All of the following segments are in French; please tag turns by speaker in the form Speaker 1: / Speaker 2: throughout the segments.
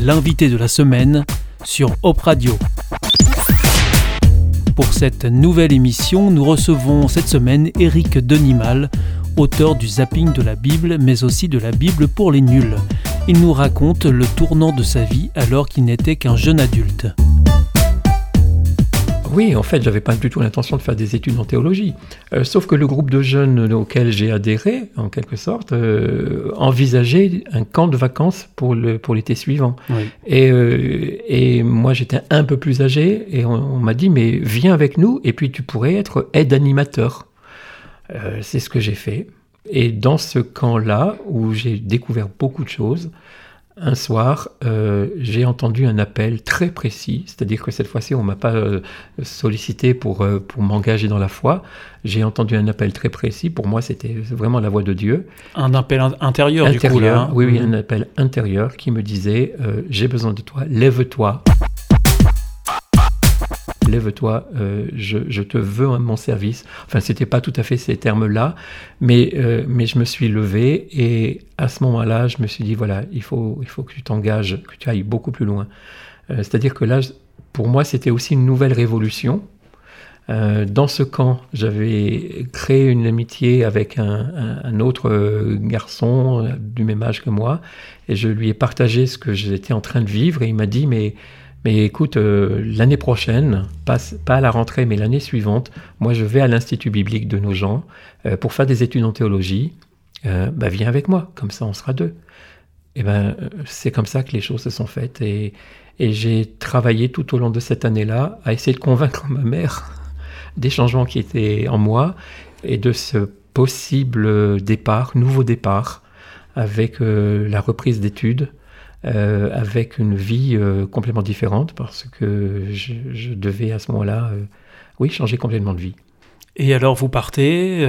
Speaker 1: l'invité de la semaine sur Hop Radio. Pour cette nouvelle émission, nous recevons cette semaine Eric Denimal, auteur du zapping de la Bible, mais aussi de la Bible pour les nuls. Il nous raconte le tournant de sa vie alors qu'il n'était qu'un jeune adulte.
Speaker 2: Oui, en fait, j'avais pas du tout l'intention de faire des études en théologie. Euh, sauf que le groupe de jeunes auquel j'ai adhéré, en quelque sorte, euh, envisageait un camp de vacances pour l'été suivant. Et, euh, et moi, j'étais un peu plus âgé et on, m'a dit mais viens avec nous et puis tu pourrais être aide animateur. C'est ce que j'ai fait. Et dans ce camp-là, où j'ai découvert beaucoup de choses, un soir, euh, j'ai entendu un appel très précis, c'est-à-dire que cette fois-ci, on m'a pas euh, sollicité pour, euh, pour m'engager dans la foi. J'ai entendu un appel très précis. Pour moi, c'était vraiment la voix de Dieu.
Speaker 1: Un appel intérieur, du coup, là. Hein.
Speaker 2: Oui, oui, mhm. un appel intérieur qui me disait J'ai besoin de toi, lève-toi lève-toi, euh, je, te veux à mon service. Enfin, c'était pas tout à fait ces termes-là, mais, euh, mais je me suis levé et à ce moment-là, je me suis dit, voilà, il faut, il faut que tu t'engages, que tu ailles beaucoup plus loin. Euh, c'est-à-dire que là, pour moi, c'était aussi une nouvelle révolution. dans ce camp, j'avais créé une amitié avec un, un, autre garçon du même âge que moi, et je lui ai partagé ce que j'étais en train de vivre, et il m'a dit, mais mais écoute, euh, l'année prochaine, pas, pas, à la rentrée, mais l'année suivante, moi je vais à l'Institut biblique de nos gens euh, pour faire des études en théologie. Euh, bah, viens avec moi, comme ça on sera deux. Et ben c'est comme ça que les choses se sont faites. Et j'ai travaillé tout au long de cette année-là à essayer de convaincre ma mère des changements qui étaient en moi et de ce possible départ, nouveau départ, avec la reprise d'études euh, avec une vie euh, complètement différente parce que je, devais à ce moment-là, euh, oui, changer complètement de vie.
Speaker 1: Et alors vous partez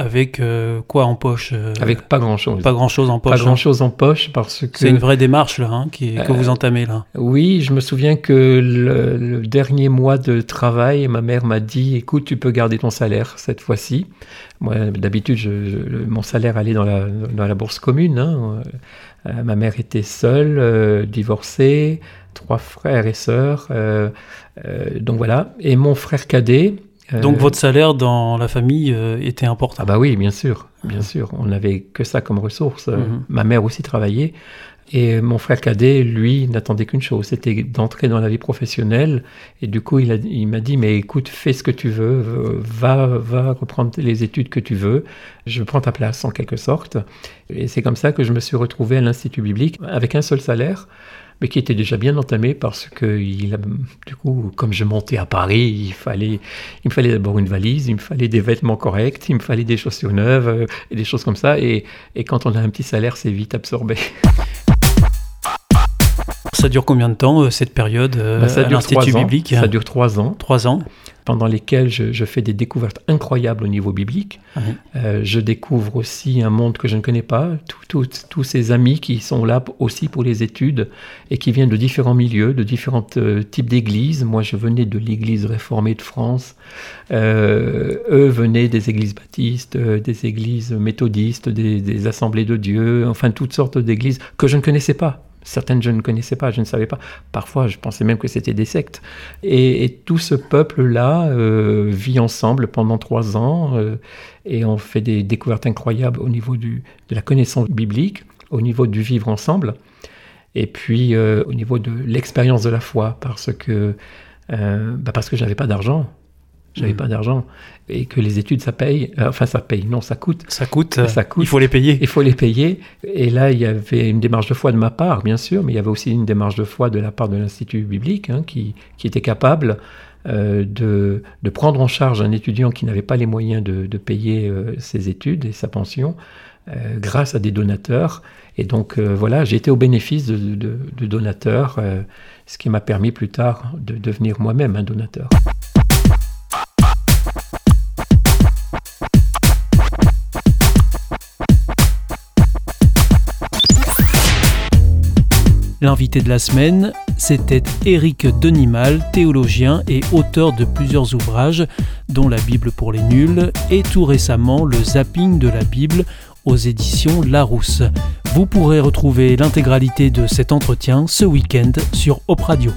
Speaker 1: avec quoi en poche
Speaker 2: Avec pas grand-chose.
Speaker 1: Pas grand-chose en poche.
Speaker 2: Pas grand-chose en poche parce que...
Speaker 1: C'est une vraie démarche là hein, qui, que vous entamez là.
Speaker 2: Oui, je me souviens que le, dernier mois de travail, ma mère m'a dit, écoute, tu peux garder ton salaire cette fois-ci. Moi, d'habitude, mon salaire allait dans la, dans la bourse commune. Hein, euh, ma mère était seule, euh, divorcée, trois frères et sœurs. Euh, donc voilà. Et mon frère cadet.
Speaker 1: Donc votre salaire dans la famille était important.
Speaker 2: Ah bah oui, bien sûr, bien sûr. On n'avait que ça comme ressource. Mhm. Ma mère aussi travaillait. Et mon frère cadet, lui, n'attendait qu'une chose, c'était d'entrer dans la vie professionnelle. Et du coup, il, m'a dit, mais écoute, fais ce que tu veux, va, reprendre les études que tu veux, je prends ta place en quelque sorte. Et c'est comme ça que je me suis retrouvé à l'Institut biblique avec un seul salaire mais qui était déjà bien entamé parce que du coup, comme je montais à Paris, il me fallait d'abord une valise, il me fallait des vêtements corrects, il me fallait des chaussures neuves euh, et des choses comme ça. Et quand on a un petit salaire, c'est vite absorbé.
Speaker 1: Ça dure combien de temps, euh, cette période
Speaker 2: bah, ça dure
Speaker 1: l'Institut biblique
Speaker 2: Ça dure trois ans.
Speaker 1: Trois ans.
Speaker 2: Pendant lesquels je, fais des découvertes incroyables au niveau biblique. Euh, je découvre aussi un monde que je ne connais pas, tous ces amis qui sont là aussi pour les études et qui viennent de différents milieux, de différents types d'églises. Moi, je venais de l'Église réformée de France. eux venaient des églises baptistes, des églises méthodistes, des, des assemblées de Dieu, enfin toutes sortes d'églises que je ne connaissais pas Certaines je ne connaissais pas, je ne savais pas. Parfois, je pensais même que c'était des sectes. Et, tout ce peuple-là euh, vit ensemble pendant trois ans euh, et on fait des découvertes incroyables au niveau de la connaissance biblique, au niveau du vivre ensemble, et puis euh, au niveau de l'expérience de la foi, parce que bah parce que j'avais pas d'argent. J'avais mm. pas d'argent. Et que les études, ça paye. Euh, enfin, ça paye. Non, ça coûte.
Speaker 1: Ça coûte. Euh, ça coûte. Il faut les payer.
Speaker 2: Il faut les payer. Et là, il y avait une démarche de foi de ma part, bien sûr, mais il y avait aussi une démarche de foi de la part de l'Institut biblique, hein, qui, qui, était capable euh, de, de, prendre en charge un étudiant qui n'avait pas les moyens de, de payer ses études et sa pension, grâce à des donateurs. Et donc, voilà, j'ai été au bénéfice de, de donateurs, ce qui m'a permis plus tard de devenir moi-même un donateur.
Speaker 1: L'invité de la semaine, c'était Éric Denimal, théologien et auteur de plusieurs ouvrages, dont La Bible pour les nuls et tout récemment Le zapping de la Bible aux éditions Larousse. Vous pourrez retrouver l'intégralité de cet entretien ce week-end sur Op Radio.